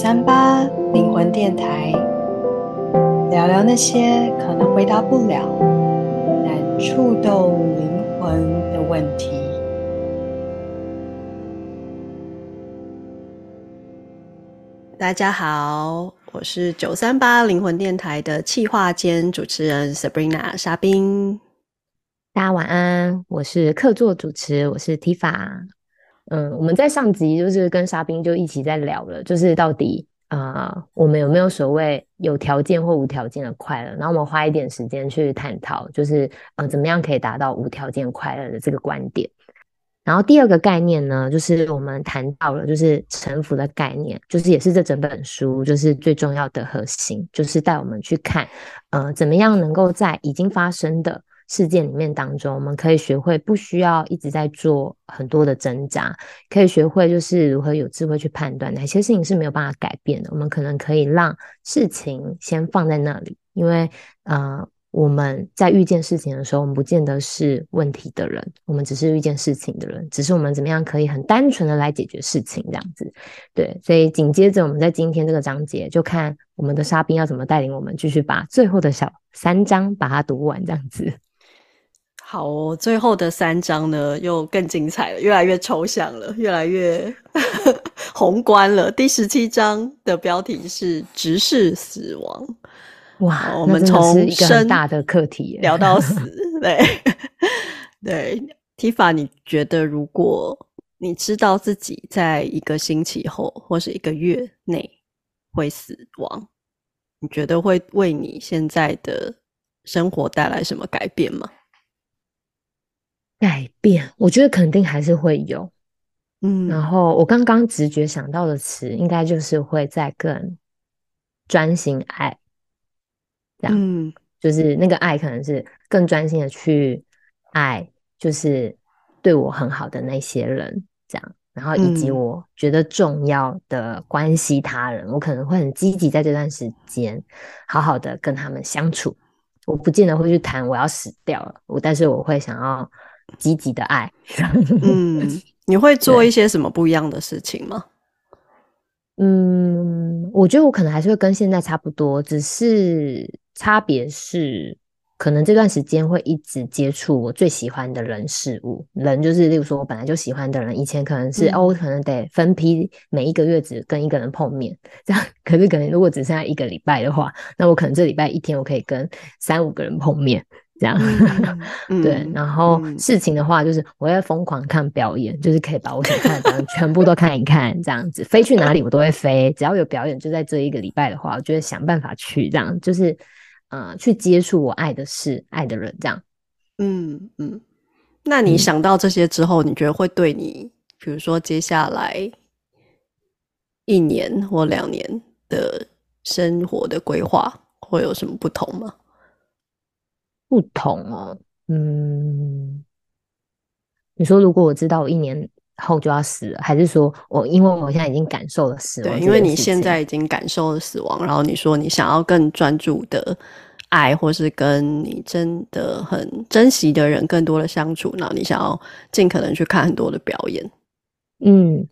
三八灵魂电台，聊聊那些可能回答不了，但触动灵魂的问题。大家好，我是九三八灵魂电台的企划兼主持人 Sabrina 沙冰。大家晚安，我是客座主持，我是 Tifa。嗯，我们在上集就是跟沙冰就一起在聊了，就是到底啊、呃，我们有没有所谓有条件或无条件的快乐？然后我们花一点时间去探讨，就是呃，怎么样可以达到无条件快乐的这个观点。然后第二个概念呢，就是我们谈到了就是臣服的概念，就是也是这整本书就是最重要的核心，就是带我们去看呃，怎么样能够在已经发生的。事件里面当中，我们可以学会不需要一直在做很多的挣扎，可以学会就是如何有智慧去判断哪些事情是没有办法改变的。我们可能可以让事情先放在那里，因为呃，我们在遇见事情的时候，我们不见得是问题的人，我们只是遇见事情的人，只是我们怎么样可以很单纯的来解决事情这样子。对，所以紧接着我们在今天这个章节，就看我们的沙宾要怎么带领我们继续把最后的小三章把它读完这样子。好哦，最后的三章呢，又更精彩了，越来越抽象了，越来越 宏观了。第十七章的标题是“直视死亡”。哇，我们从一个大的课题聊到死。对对，Tifa，你觉得如果你知道自己在一个星期后或是一个月内会死亡，你觉得会为你现在的生活带来什么改变吗？改变，我觉得肯定还是会有，嗯，然后我刚刚直觉想到的词，应该就是会再更专心爱，这样，嗯，就是那个爱可能是更专心的去爱，就是对我很好的那些人，这样，然后以及我觉得重要的关系他人，嗯，我可能会很积极在这段时间好好的跟他们相处，我不见得会去谈我要死掉了，我但是我会想要。积极的爱，嗯，你会做一些什么不一样的事情吗？嗯，我觉得我可能还是会跟现在差不多，只是差别是，可能这段时间会一直接触我最喜欢的人事物。人就是，例如说我本来就喜欢的人，以前可能是、嗯、哦，我可能得分批每一个月只跟一个人碰面，这样。可是可能如果只剩下一个礼拜的话，那我可能这礼拜一天我可以跟三五个人碰面。这样，嗯、对，然后事情的话，就是我会疯狂看表演，嗯、就是可以把我想看的全部都看一看，这样子，飞去哪里我都会飞，只要有表演就在这一个礼拜的话，我就会想办法去，这样就是，呃，去接触我爱的事、爱的人，这样。嗯嗯，那你想到这些之后，你觉得会对你，比如说接下来一年或两年的生活的规划会有什么不同吗？不同哦，嗯，你说如果我知道我一年后就要死了，还是说我因为我现在已经感受了死亡？对，因为你现在已经感受了死亡，然后你说你想要更专注的爱，或是跟你真的很珍惜的人更多的相处，然后你想要尽可能去看很多的表演。嗯，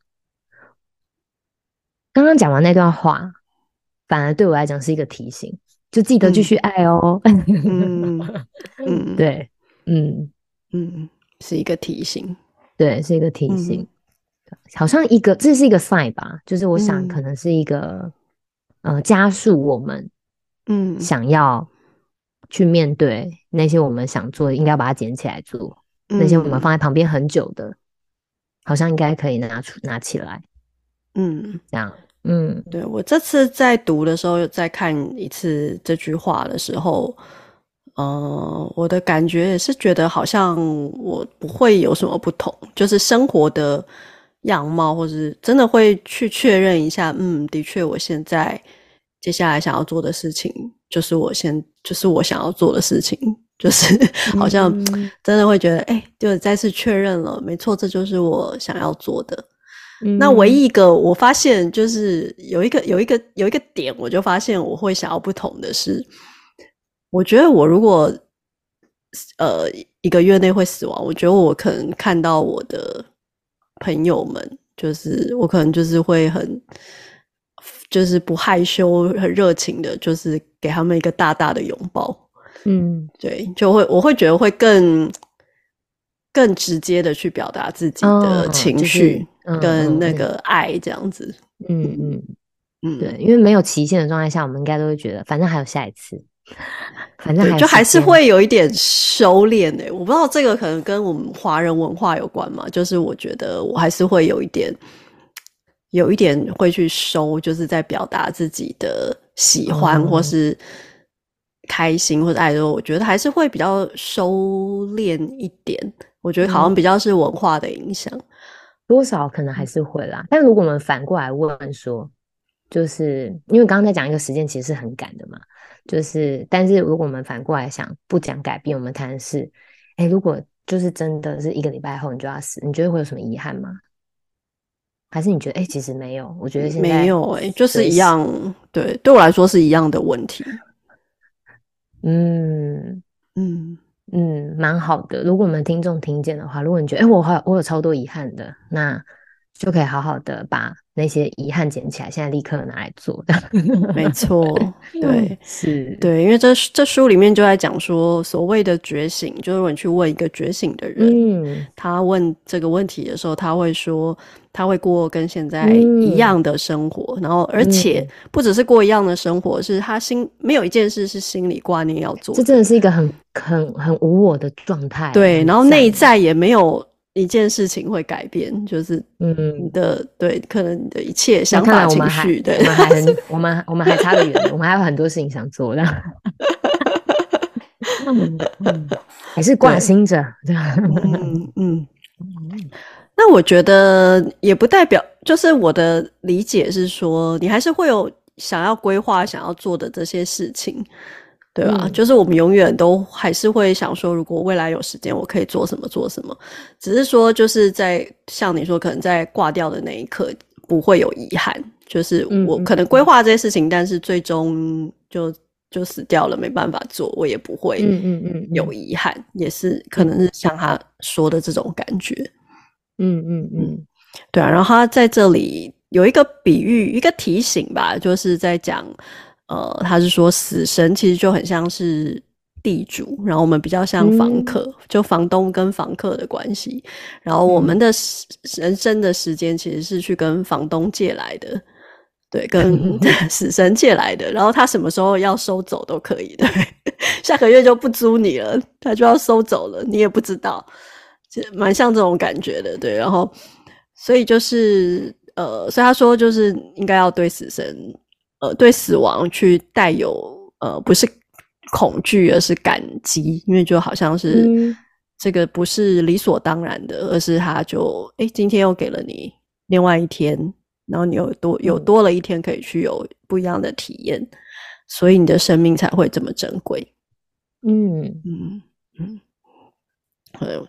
刚刚讲完那段话，反而对我来讲是一个提醒。就记得继续爱哦。嗯嗯，对，嗯嗯，是一个提醒，对，是一个提醒。嗯、好像一个，这是一个 sign 吧？就是我想，可能是一个，嗯、呃，加速我们，嗯，想要去面对那些我们想做的，应该要把它捡起来做。嗯、那些我们放在旁边很久的，好像应该可以拿出拿起来。嗯，这样。嗯，对，我这次在读的时候，再看一次这句话的时候，呃，我的感觉也是觉得好像我不会有什么不同，就是生活的样貌，或是真的会去确认一下，嗯，的确，我现在接下来想要做的事情，就是我现就是我想要做的事情，就是好像真的会觉得，哎、欸，就再次确认了，没错，这就是我想要做的。那唯一一个我发现就是有一个有一个有一个点，我就发现我会想要不同的是，我觉得我如果呃一个月内会死亡，我觉得我可能看到我的朋友们，就是我可能就是会很就是不害羞、很热情的，就是给他们一个大大的拥抱。嗯，对，就会我会觉得会更更直接的去表达自己的情绪跟那个爱这样子。嗯嗯嗯，对，因为没有期限的状态下，我们应该都会觉得，反正还有下一次，反正还就还是会有一点收敛的。我不知道这个可能跟我们华人文化有关嘛？就是我觉得我还是会有一点，有一点会去收，就是在表达自己的喜欢或是。开心或者爱的时候，我觉得还是会比较收敛一点。我觉得好像比较是文化的影响，多少可能还是会啦。但如果我们反过来问说，就是因为刚刚在讲一个时间其实是很赶的嘛，就是但是如果我们反过来想，不讲改变，我们谈的是，哎，如果就是真的是一个礼拜后你就要死，你觉得会有什么遗憾吗？还是你觉得，哎，其实没有？我觉得现在没有，哎，就是一样，对，对我来说是一样的问题。嗯嗯嗯，蛮好的。如果我们听众听见的话，如果你觉得，哎，我好，我有超多遗憾的，那就可以好好的把那些遗憾捡起来，现在立刻拿来做的。没错，对，是，对，因为这这书里面就在讲说，所谓的觉醒，就是如果你去问一个觉醒的人，嗯，他问这个问题的时候，他会说。他会过跟现在一样的生活，嗯、然后而且不只是过一样的生活，嗯、是他心没有一件事是心里挂念要做的。这真的是一个很很很无我的状态。对，然后内在也没有一件事情会改变，就是嗯你的对，可能你的一切想法情绪，对，我们还很 我们我们还差得远，我们还有很多事情想做的。嗯，还是挂心着，对 嗯嗯。那我觉得也不代表，就是我的理解是说，你还是会有想要规划、想要做的这些事情，对吧？嗯、就是我们永远都还是会想说，如果未来有时间，我可以做什么做什么。只是说，就是在像你说，可能在挂掉的那一刻不会有遗憾，就是我可能规划这些事情，嗯、但是最终就就死掉了，没办法做，我也不会嗯嗯嗯有遗憾，也是可能是像他说的这种感觉。嗯嗯嗯，对啊，然后他在这里有一个比喻，一个提醒吧，就是在讲，呃，他是说死神其实就很像是地主，然后我们比较像房客，嗯、就房东跟房客的关系，然后我们的人生的时间其实是去跟房东借来的，对，跟 死神借来的，然后他什么时候要收走都可以，对，下个月就不租你了，他就要收走了，你也不知道。蛮像这种感觉的，对，然后，所以就是，呃，所以他说就是应该要对死神，呃，对死亡去带有，呃，不是恐惧，而是感激，因为就好像是这个不是理所当然的，而是他就，诶，今天又给了你另外一天，然后你又多有多了一天可以去有不一样的体验，所以你的生命才会这么珍贵。嗯。嗯嗯，嗯。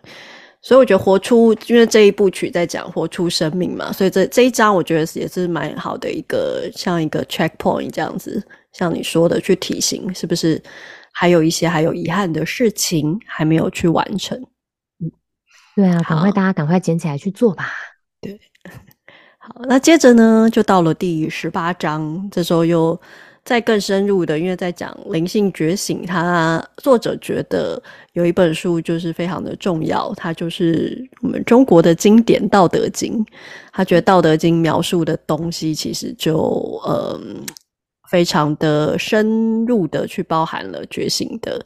所以我觉得活出，因为这一部曲在讲活出生命嘛，所以这这一章我觉得也是蛮好的一个，像一个 checkpoint 这样子，像你说的去提醒，是不是还有一些还有遗憾的事情还没有去完成？嗯，对啊，赶快大家赶快捡起来去做吧。对，好，那接着呢，就到了第十八章，这时候又。再更深入的，因为在讲灵性觉醒，他作者觉得有一本书就是非常的重要，它就是我们中国的经典《道德经》。他觉得《道德经》描述的东西，其实就嗯非常的深入的去包含了觉醒的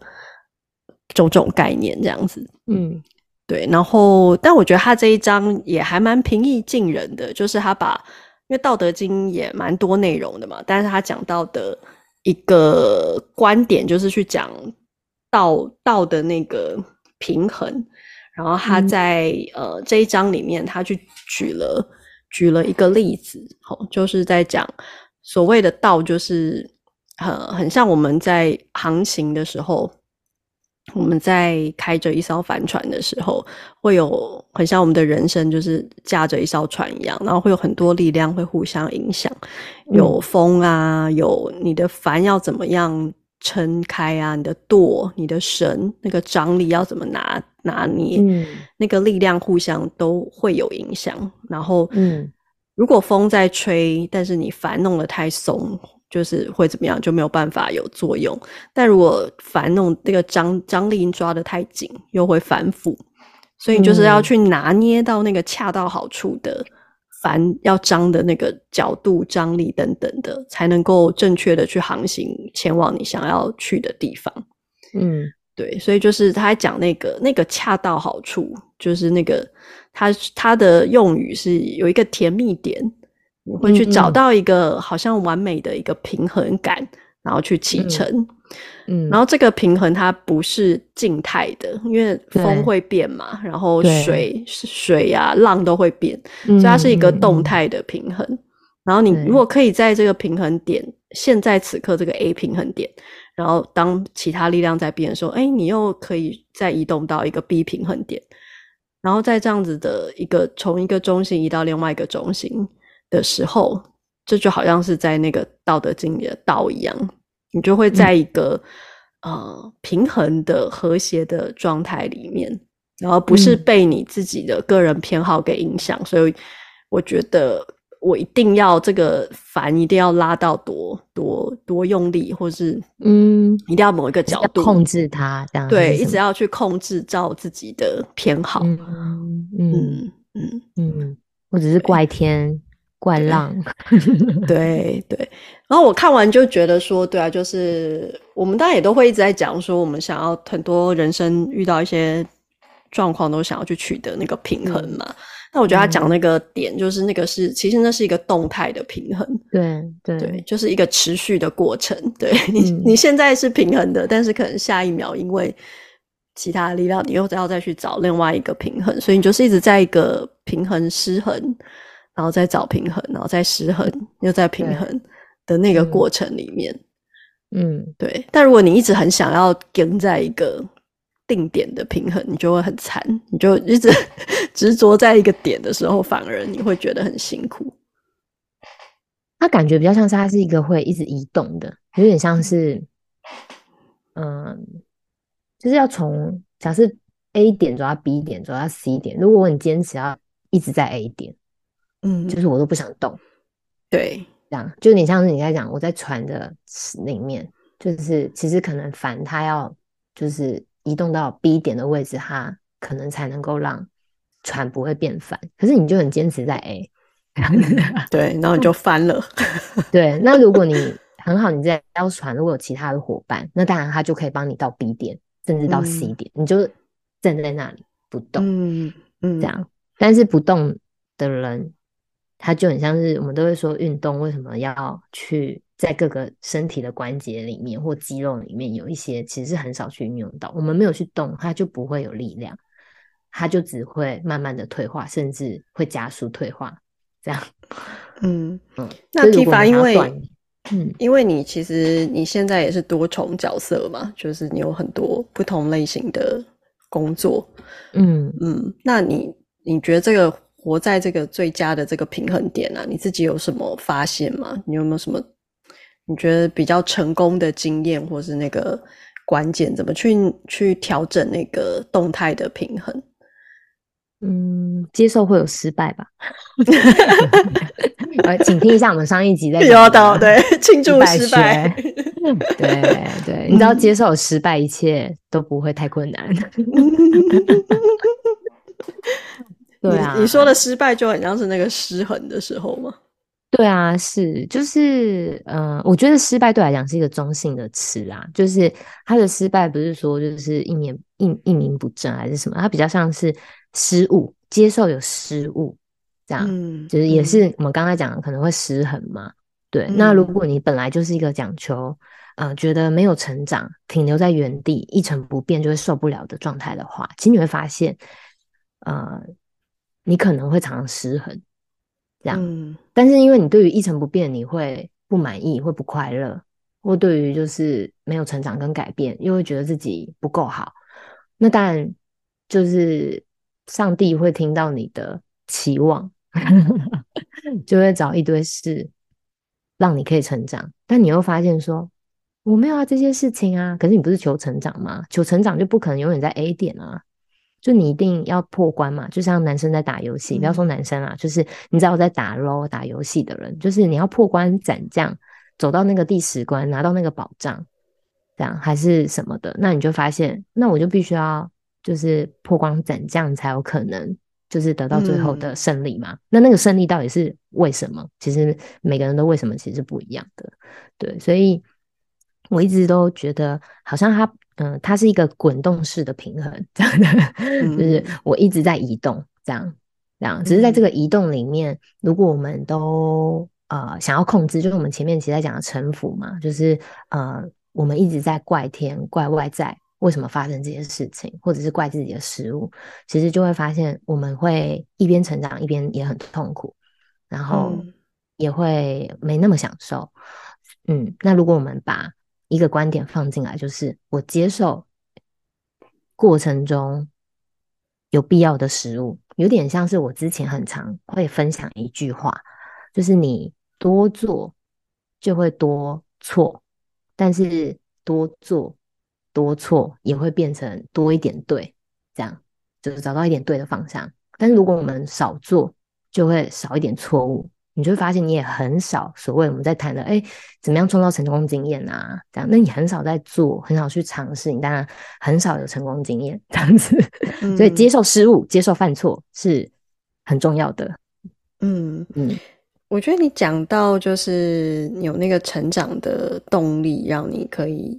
种种概念，这样子。嗯，对。然后，但我觉得他这一章也还蛮平易近人的，就是他把。因为《道德经》也蛮多内容的嘛，但是他讲到的一个观点就是去讲道道的那个平衡，然后他在、嗯、呃这一章里面，他去举了举了一个例子，哦，就是在讲所谓的道，就是很很像我们在航行的时候。我们在开着一艘帆船的时候，会有很像我们的人生，就是驾着一艘船一样，然后会有很多力量会互相影响，有风啊，有你的帆要怎么样撑开啊，你的舵、你的绳那个张力要怎么拿拿捏，嗯，那个力量互相都会有影响。然后，嗯，如果风在吹，但是你帆弄得太松，就是会怎么样？就没有办法有作用。但如果反弄那个张张力抓得太紧，又会反腐。所以你就是要去拿捏到那个恰到好处的帆要张的那个角度、张力等等的，才能够正确的去航行前往你想要去的地方。嗯，对，所以就是他还讲那个那个恰到好处，就是那个。他他的用语是有一个甜蜜点，你会去找到一个好像完美的一个平衡感，然后去启程。嗯，然后这个平衡它不是静态的，因为风会变嘛，然后水水呀、啊、浪都会变，所以它是一个动态的平衡。然后你如果可以在这个平衡点，现在此刻这个 A 平衡点，然后当其他力量在变的时候，哎，你又可以再移动到一个 B 平衡点。然后再这样子的一个从一个中心移到另外一个中心的时候，这就好像是在那个《道德经》里的道一样，你就会在一个、嗯、呃平衡的和谐的状态里面，然后不是被你自己的个人偏好给影响。嗯、所以我觉得。我一定要这个帆一定要拉到多多多用力，或是嗯，一定要某一个角度控制它，这样对，一直要去控制照自己的偏好。嗯嗯嗯嗯嗯，我只是怪天怪浪，对对。然后我看完就觉得说，对啊，就是我们大家也都会一直在讲说，我们想要很多人生遇到一些状况，都想要去取得那个平衡嘛。嗯那我觉得他讲那个点，就是那个是，嗯、其实那是一个动态的平衡，对对对，就是一个持续的过程。对 你，嗯、你现在是平衡的，但是可能下一秒因为其他的力量，你又要再去找另外一个平衡，所以你就是一直在一个平衡失衡，然后再找平衡，然后再失衡，又在平衡的那个过程里面。嗯，对。但如果你一直很想要跟在一个。定点的平衡，你就会很惨，你就一直 执着在一个点的时候，反而你会觉得很辛苦。它感觉比较像是它是一个会一直移动的，有点像是，嗯，就是要从假设 A 点走到 B 点，走到 C 点。如果你坚持要一直在 A 点，嗯，就是我都不想动。对，这样就你像是你在讲，我在船的里面，就是其实可能帆它要就是。移动到 B 点的位置，它可能才能够让船不会变帆。可是你就很坚持在 A，对，然后你就翻了。对，那如果你很好，你在要船如果有其他的伙伴，那当然他就可以帮你到 B 点，甚至到 C 点，嗯、你就站在那里不动，嗯嗯，这样。但是不动的人，他就很像是我们都会说运动为什么要去。在各个身体的关节里面或肌肉里面，有一些其实是很少去运用到。我们没有去动，它就不会有力量，它就只会慢慢的退化，甚至会加速退化。这样，嗯嗯。那提法，因为嗯，因为你其实你现在也是多重角色嘛，就是你有很多不同类型的工作。嗯嗯。那你你觉得这个活在这个最佳的这个平衡点啊，你自己有什么发现吗？你有没有什么？你觉得比较成功的经验，或是那个关键，怎么去去调整那个动态的平衡？嗯，接受会有失败吧。呃，请听一下我们上一集在讲有的，对，庆祝失败。对 对，你知道接受失败，一切都不会太困难。对啊，你说的失败就很像是那个失衡的时候吗？对啊，是就是，嗯、呃，我觉得失败对来讲是一个中性的词啊，就是他的失败不是说就是一年一一名不正还是什么，他比较像是失误，接受有失误，这样，嗯、就是也是我们刚才讲的可能会失衡嘛。对，嗯、那如果你本来就是一个讲求，呃，觉得没有成长，停留在原地一成不变就会受不了的状态的话，其实你会发现，呃，你可能会常常失衡。这样，嗯、但是因为你对于一成不变，你会不满意，会不快乐，或对于就是没有成长跟改变，又会觉得自己不够好。那当然就是上帝会听到你的期望，就会找一堆事让你可以成长。但你又发现说，我没有啊这些事情啊，可是你不是求成长吗？求成长就不可能永远在 A 点啊。就你一定要破关嘛，就像男生在打游戏，不要说男生啊，就是你知道我在打 LOL 打游戏的人，就是你要破关斩将，走到那个第十关，拿到那个宝藏，这样还是什么的，那你就发现，那我就必须要就是破关斩将才有可能，就是得到最后的胜利嘛。嗯、那那个胜利到底是为什么？其实每个人的为什么其实是不一样的，对，所以我一直都觉得好像他。嗯，它是一个滚动式的平衡，这样的，嗯、就是。我一直在移动，这样，这样，只是在这个。移动里面，如果我们都呃想要控制，就是我们前面其实在讲的臣服嘛，就是呃我们一直在怪天怪外在为什么发生这些事情，或者是怪自己的失误，其实就会发现我们会一边成长一边也很痛苦，然后也会没那么享受。嗯，那如果我们把一个观点放进来，就是我接受过程中有必要的失误，有点像是我之前很常会分享一句话，就是你多做就会多错，但是多做多错也会变成多一点对，这样就是找到一点对的方向。但是如果我们少做，就会少一点错误。你就会发现，你也很少所谓我们在谈的，哎，怎么样创造成功经验啊？这样，那你很少在做，很少去尝试，你当然很少有成功经验这样子。嗯、所以接受失误、接受犯错是很重要的。嗯嗯，我觉得你讲到就是有那个成长的动力，让你可以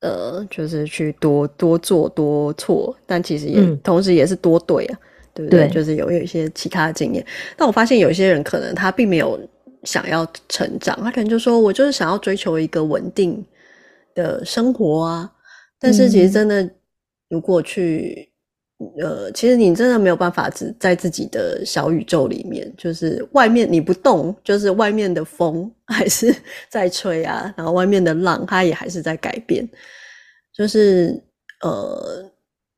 呃，就是去多多做多错，但其实也、嗯、同时也是多对啊。对不对？对，就是有有一些其他的经验，但我发现有一些人可能他并没有想要成长，他可能就说我就是想要追求一个稳定的生活啊。但是其实真的，如果去、嗯、呃，其实你真的没有办法只在自己的小宇宙里面，就是外面你不动，就是外面的风 还是在吹啊，然后外面的浪它也还是在改变，就是呃。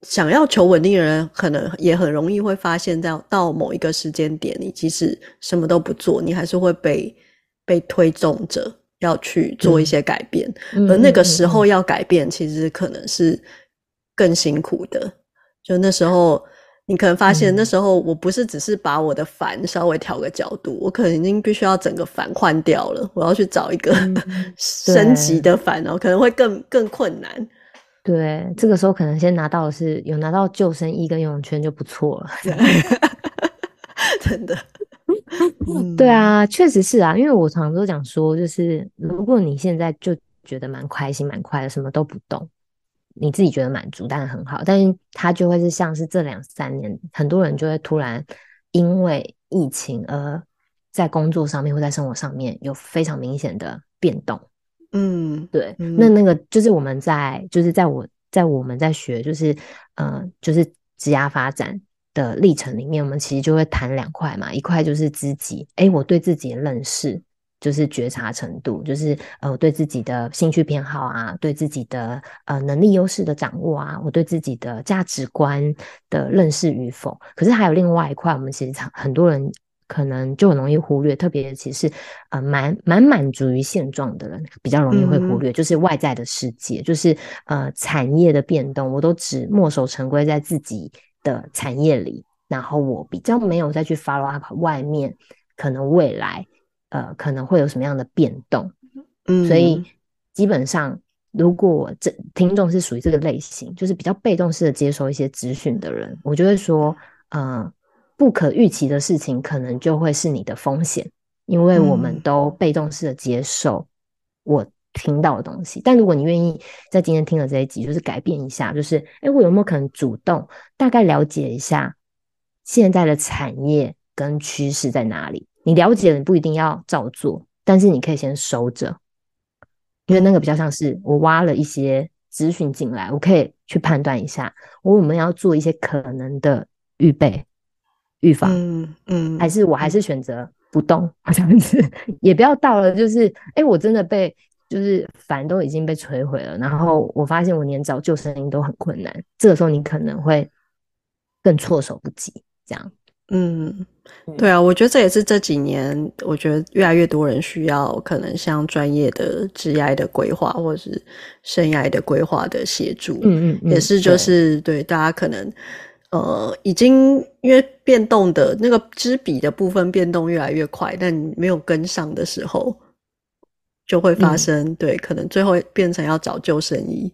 想要求稳定的人，可能也很容易会发现，到到某一个时间点，你即使什么都不做，你还是会被被推动着要去做一些改变。嗯、而那个时候要改变，其实可能是更辛苦的。嗯、就那时候，你可能发现，那时候我不是只是把我的烦稍微调个角度，我可能已经必须要整个烦换掉了。我要去找一个、嗯、升级的烦，然后可能会更更困难。对，这个时候可能先拿到的是有拿到救生衣跟游泳圈就不错了，真的。对啊，确实是啊，因为我常常都讲说，就是如果你现在就觉得蛮开心、蛮快乐，什么都不动，你自己觉得满足，当然很好。但是它就会是像是这两三年，很多人就会突然因为疫情而在工作上面或在生活上面有非常明显的变动。嗯，对，嗯、那那个就是我们在，就是在我在我们在学，就是呃，就是职涯发展的历程里面，我们其实就会谈两块嘛，一块就是自己，哎，我对自己的认识，就是觉察程度，就是呃，我对自己的兴趣偏好啊，对自己的呃能力优势的掌握啊，我对自己的价值观的认识与否。可是还有另外一块，我们其实常很多人。可能就很容易忽略，特别其实呃蛮蛮满足于现状的人，比较容易会忽略，嗯、就是外在的世界，就是呃产业的变动，我都只墨守成规在自己的产业里，然后我比较没有再去 follow up 外面可能未来呃可能会有什么样的变动，嗯，所以基本上如果这听众是属于这个类型，就是比较被动式的接收一些资讯的人，我就会说，嗯、呃。不可预期的事情，可能就会是你的风险，因为我们都被动式的接受我听到的东西。嗯、但如果你愿意在今天听了这一集，就是改变一下，就是哎，我有没有可能主动大概了解一下现在的产业跟趋势在哪里？你了解了，你不一定要照做，但是你可以先收着，因为那个比较像是我挖了一些资讯进来，我可以去判断一下，我有没有要做一些可能的预备。预防，嗯嗯，还是我还是选择不动这样子，也不要到了就是，哎、欸，我真的被就是反都已经被摧毁了，然后我发现我连找救生衣都很困难，这个时候你可能会更措手不及，这样。嗯，对啊，我觉得这也是这几年，我觉得越来越多人需要可能像专业的职业的规划或者是生涯的规划的协助，嗯，嗯嗯，也是就是对，对大家可能。呃，已经因为变动的那个支笔的部分变动越来越快，但你没有跟上的时候，就会发生、嗯、对，可能最后变成要找救生衣。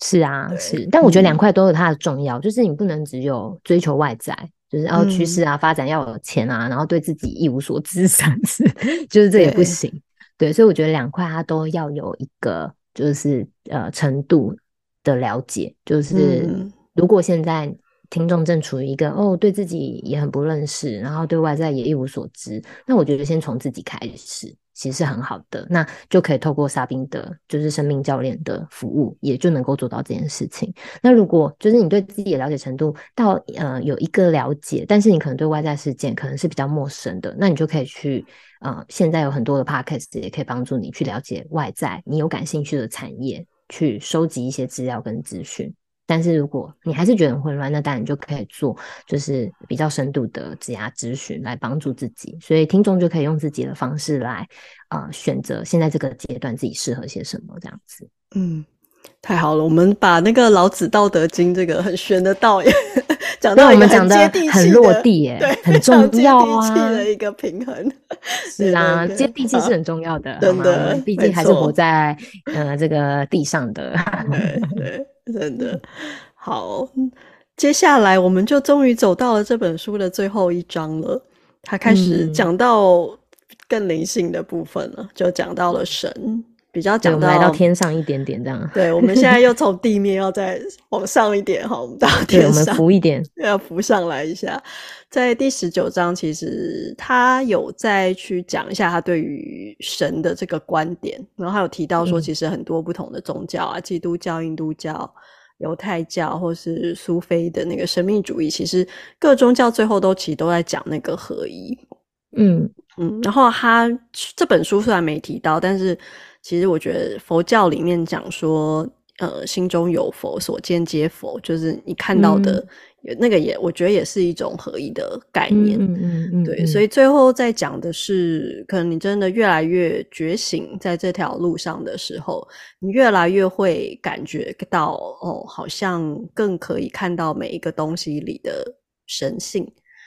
是啊，是，但我觉得两块都有它的重要，嗯、就是你不能只有追求外在，就是要趋势啊、发展要有钱啊，然后对自己一无所知，三次就是这也不行。对，对，所以我觉得两块它都要有一个就是呃程度的了解，就是如果现在。听众正处于一个哦，对自己也很不认识，然后对外在也一无所知。那我觉得先从自己开始，其实是很好的。那就可以透过莎宾的，就是生命教练的服务，也就能够做到这件事情。那如果就是你对自己的了解程度到呃有一个了解，但是你可能对外在事件可能是比较陌生的，那你就可以去呃，现在有很多的 podcast 也可以帮助你去了解外在你有感兴趣的产业，去收集一些资料跟资讯。但是如果你还是觉得很混乱，那当然你就可以做，就是比较深度的职涯咨询来帮助自己。所以听众就可以用自己的方式来啊、呃、选择现在这个阶段自己适合些什么这样子。嗯，太好了，我们把那个老子《道德经》这个很玄的道也讲到一个很接地气的，很落地耶，对，很重要啊，接地气的一个平衡。是啊，接地气是很重要的，真的，毕竟还是活在呃这个地上的。对。对真的好，接下来我们就终于走到了这本书的最后一章了。他开始讲到更灵性的部分了，嗯、就讲到了神，比较讲到来到天上一点点这样。对，我们现在又从地面要再往上一点 哈，我们到天上，我们浮一点，要浮上来一下。在第十九章，其实他有再去讲一下他对于神的这个观点，然后还有提到说，其实很多不同的宗教啊，嗯、基督教、印度教、犹太教，或是苏菲的那个神秘主义，其实各宗教最后都其实都在讲那个合一。嗯嗯，然后他这本书虽然没提到，但是其实我觉得佛教里面讲说，呃，心中有佛，所见皆佛，就是你看到的。嗯。那个也，我觉得也是一种合一的概念，嗯嗯嗯，对，所以最后在讲的是，可能你真的越来越觉醒，在这条路上的时候，你越来越会感觉到，哦，好像更可以看到每一个东西里的神性，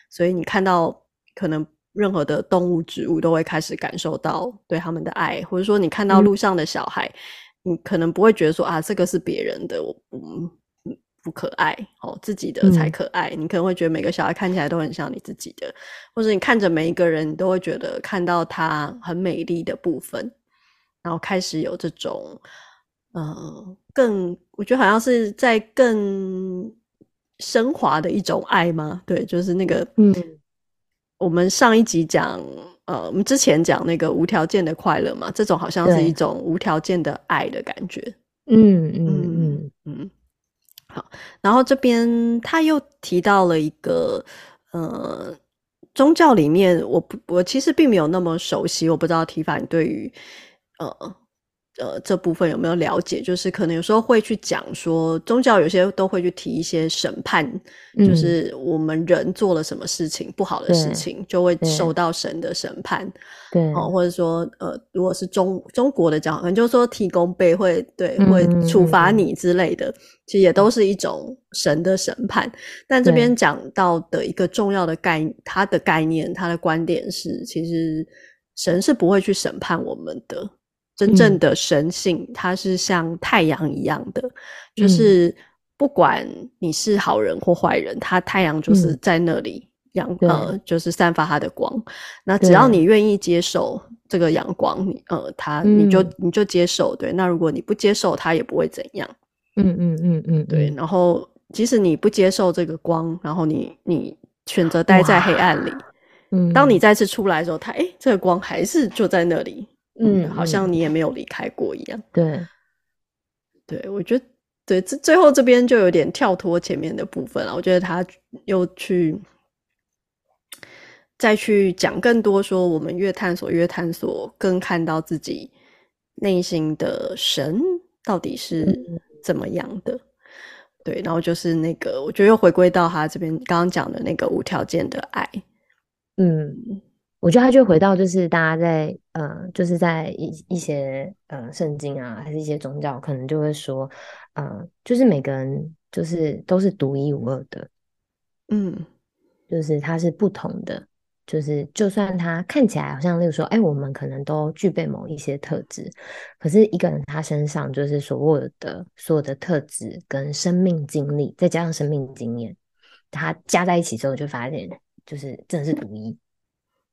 所以你看到可能任何的动物、植物都会开始感受到对他们的爱，或者说你看到路上的小孩，嗯、你可能不会觉得说啊，这个是别人的，我不。不可爱哦，自己的才可爱。嗯。你可能会觉得每个小孩看起来都很像你自己的，或者你看着每一个人，你都会觉得看到他很美丽的部分，然后开始有这种，嗯、呃，更我觉得好像是在更升华的一种爱吗？对，就是那个，嗯，我们上一集讲，呃，我们之前讲那个无条件的快乐嘛，这种好像是一种无条件的爱的感觉。嗯嗯嗯嗯。好，然后这边他又提到了一个，呃，宗教里面，我不，我其实并没有那么熟悉，我不知道提法你对于，呃。呃，这部分有没有了解？就是可能有时候会去讲说，宗教有些都会去提一些审判，嗯、就是我们人做了什么事情不好的事情，就会受到神的审判。对，哦，或者说，呃，如果是中中国的讲，可能就是说提供背会对会处罚你之类的，嗯、其实也都是一种神的审判。但这边讲到的一个重要的概，他的概念，他的观点是，其实神是不会去审判我们的。真正的神性，它是像太阳一样的，嗯、就是不管你是好人或坏人，它太阳就是在那里阳、嗯、呃，就是散发它的光。那只要你愿意接受这个阳光，你呃，它你就你就接受。对，那如果你不接受，它也不会怎样。嗯嗯嗯嗯，对。然后即使你不接受这个光，然后你你选择待在黑暗里，嗯，当你再次出来的时候，它诶、欸，这个光还是就在那里。嗯，好像你也没有离开过一样。对，对，我觉得对，这最后这边就有点跳脱前面的部分了。我觉得他又去再去讲更多，说我们越探索越探索，更看到自己内心的神到底是怎么样的。嗯、对，然后就是那个，我觉得又回归到他这边刚刚讲的那个无条件的爱。嗯。我觉得他就回到，就是大家在呃，就是在一一些呃圣经啊，还是一些宗教，可能就会说，呃，就是每个人就是都是独一无二的，嗯，就是他是不同的。就是，就算他看起来好像，例如说，哎，我们可能都具备某一些特质，可是一个人他身上就是所有的所有的特质跟生命经历，再加上生命经验，他加在一起之后，就发现就是真的是独一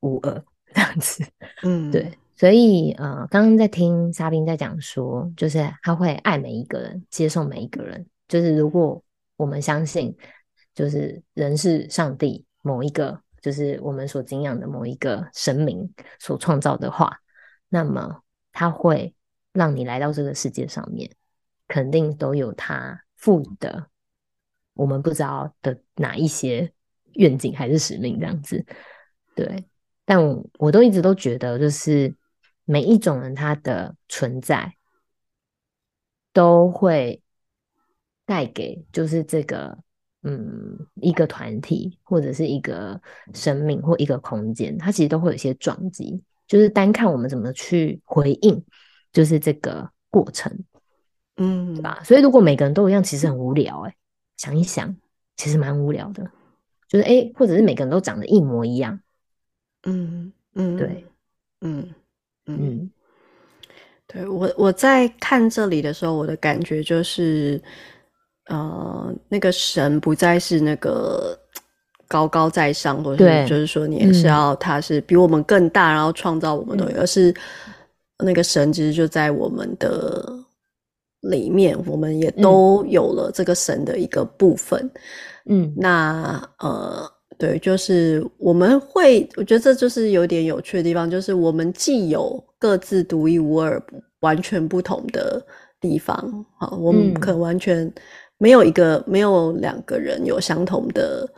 无二 这样子。嗯，对。所以呃，刚刚在听莎宾在讲说，就是他会爱每一个人，接受每一个人。就是如果我们相信，就是人是上帝某一个。就是我们所敬仰的某一个神明所创造的话，那么他会让你来到这个世界上面，肯定都有他赋予的我们不知道的哪一些愿景还是使命这样子。对，但我，我都一直都觉得，就是每一种人他的存在都会带给就是这个。嗯，一个团体或者是一个生命或一个空间，它其实都会有一些撞击，就是单看我们怎么去回应，就是这个过程，嗯，对吧？所以如果每个人都一样，其实很无聊哎、欸。想一想，其实蛮无聊的，就是哎、欸，或者是每个人都长得一模一样，嗯嗯，对，嗯嗯，嗯。对我我在看这里的时候，我的感觉就是。呃，那个神不再是那个高高在上，或者是就是说你也是要他是比我们更大，嗯、然后创造我们的，而是那个神其实就在我们的里面，我们也都有了这个神的一个部分。嗯，那呃，对，就是我们会，我觉得这就是有点有趣的地方，就是我们既有各自独一无二、完全不同的地方，好，我们可能完全。没有一个，没有两个人有相同的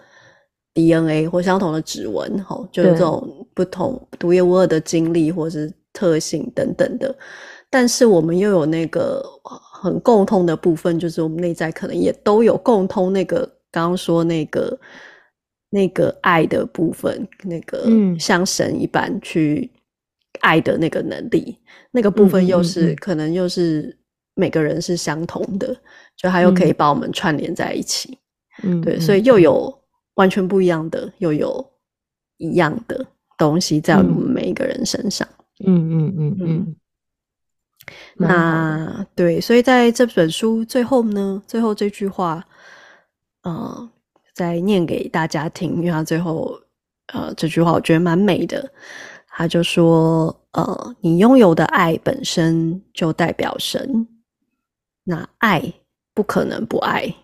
DNA 或相同的指纹，哈，就是这种不同独一无二的经历或是特性等等的。但是我们又有那个很共通的部分，就是我们内在可能也都有共通那个刚刚说那个那个爱的部分，那个像神一般去爱的那个能力，嗯、那个部分又是、嗯嗯嗯、可能又是每个人是相同的。就它又可以把我们串联在一起，嗯，对，所以又有完全不一样的，嗯、又有一样的东西在我们每一个人身上，嗯嗯嗯嗯。那对，所以在这本书最后呢，最后这句话，呃，再念给大家听，因为他最后，呃，这句话我觉得蛮美的，他就说，呃，你拥有的爱本身就代表神，那爱。不可能不爱，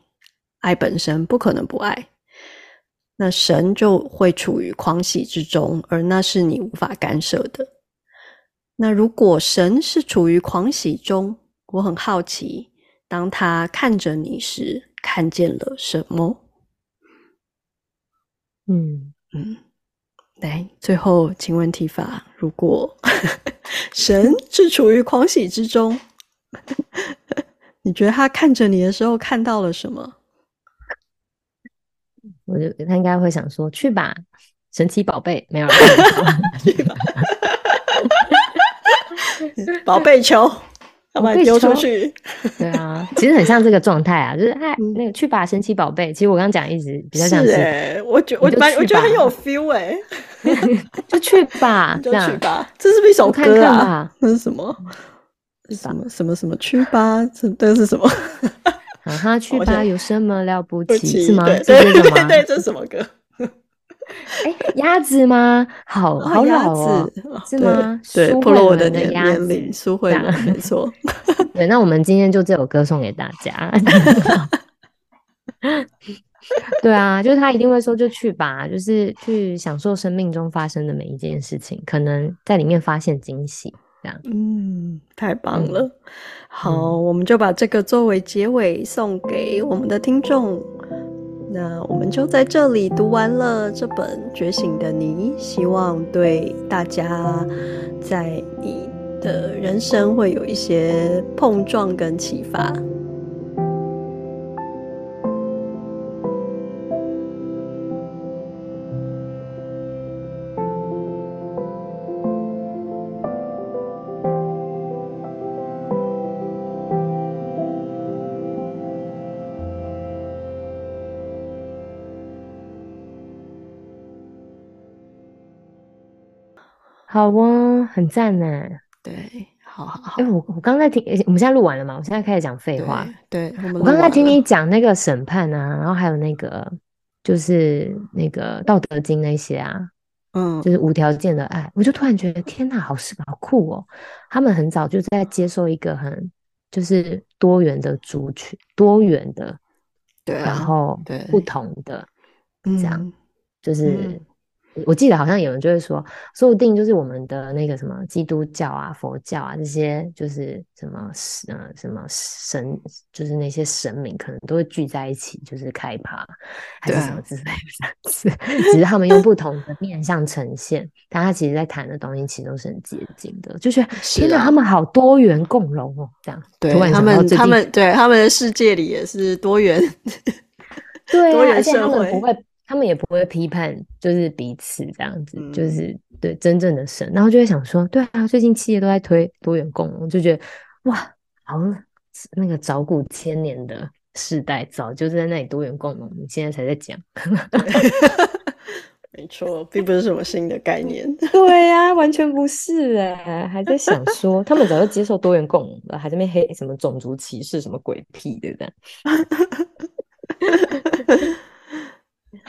爱本身不可能不爱，那神就会处于狂喜之中，而那是你无法干涉的。那如果神是处于狂喜中，我很好奇，当他看着你时，看见了什么？嗯嗯，来，最后请问提法，如果 神是处于狂喜之中？你觉得他看着你的时候看到了什么？我觉得他应该会想说：“去吧，神奇宝贝，没有去吧，宝贝球，要把它丢出去。”对啊，其实很像这个状态啊，就是哎，那个去吧，神奇宝贝。其实我刚刚讲一直比较像是，是欸、我觉我我觉得很有 feel 哎、欸，就去吧，就去吧，这是不是一首歌啊？那是什么？什么什么什么去吧？这这是什么？哈哈，去吧，有什么了不起？是吗？对，对对，这是什么歌？哎，鸭子吗？好好老哦，是吗？对，破了我的年年龄，苏慧伦，没 错。对，那我们今天就这首歌送给大家。对啊，就是他一定会说，就去吧，就是去享受生命中发生的每一件事情，可能在里面发现惊喜。这样嗯，太棒了。嗯、好，嗯、我们就把这个作为结尾送给我们的听众。那我们就在这里读完了这本《觉醒的你》，希望对大家在你的人生会有一些碰撞跟启发。好哦，很赞呢。对，好好好。哎、欸，我我刚才听，我们现在录完了嘛？我现在开始讲废话。对，对我，我刚才听你讲那个审判啊，然后还有那个就是那个《道德经》那些啊，嗯，就是无条件的爱，我就突然觉得天哪，好是好酷哦！他们很早就在接受一个很就是多元的族群，多元的，对、啊，然后不同的，这样、嗯、就是。嗯我记得好像有人就会说，说不定就是我们的那个什么基督教啊、佛教啊这些，就是什么呃什么神，就是那些神明可能都会聚在一起，就是开趴还是什么之类的，只是他们用不同的面向呈现，但他其实在谈的东西其实都是很接近的，就 是天哪，他们好多元共融哦，这样对他们他们对他们的世界里也是多元，对、啊，多元社会不会。他们也不会批判，就是彼此这样子，嗯、就是对真正的神，然后就会想说，对啊，最近企业都在推多元共融，就觉得哇，好那个早古千年的世代早就在那里多元共融，你现在才在讲 没错，并不是什么新的概念，对呀、啊，完全不是哎、欸，还在想说他们早就接受多元共融了，还在那黑什么种族歧视什么鬼屁，对不对？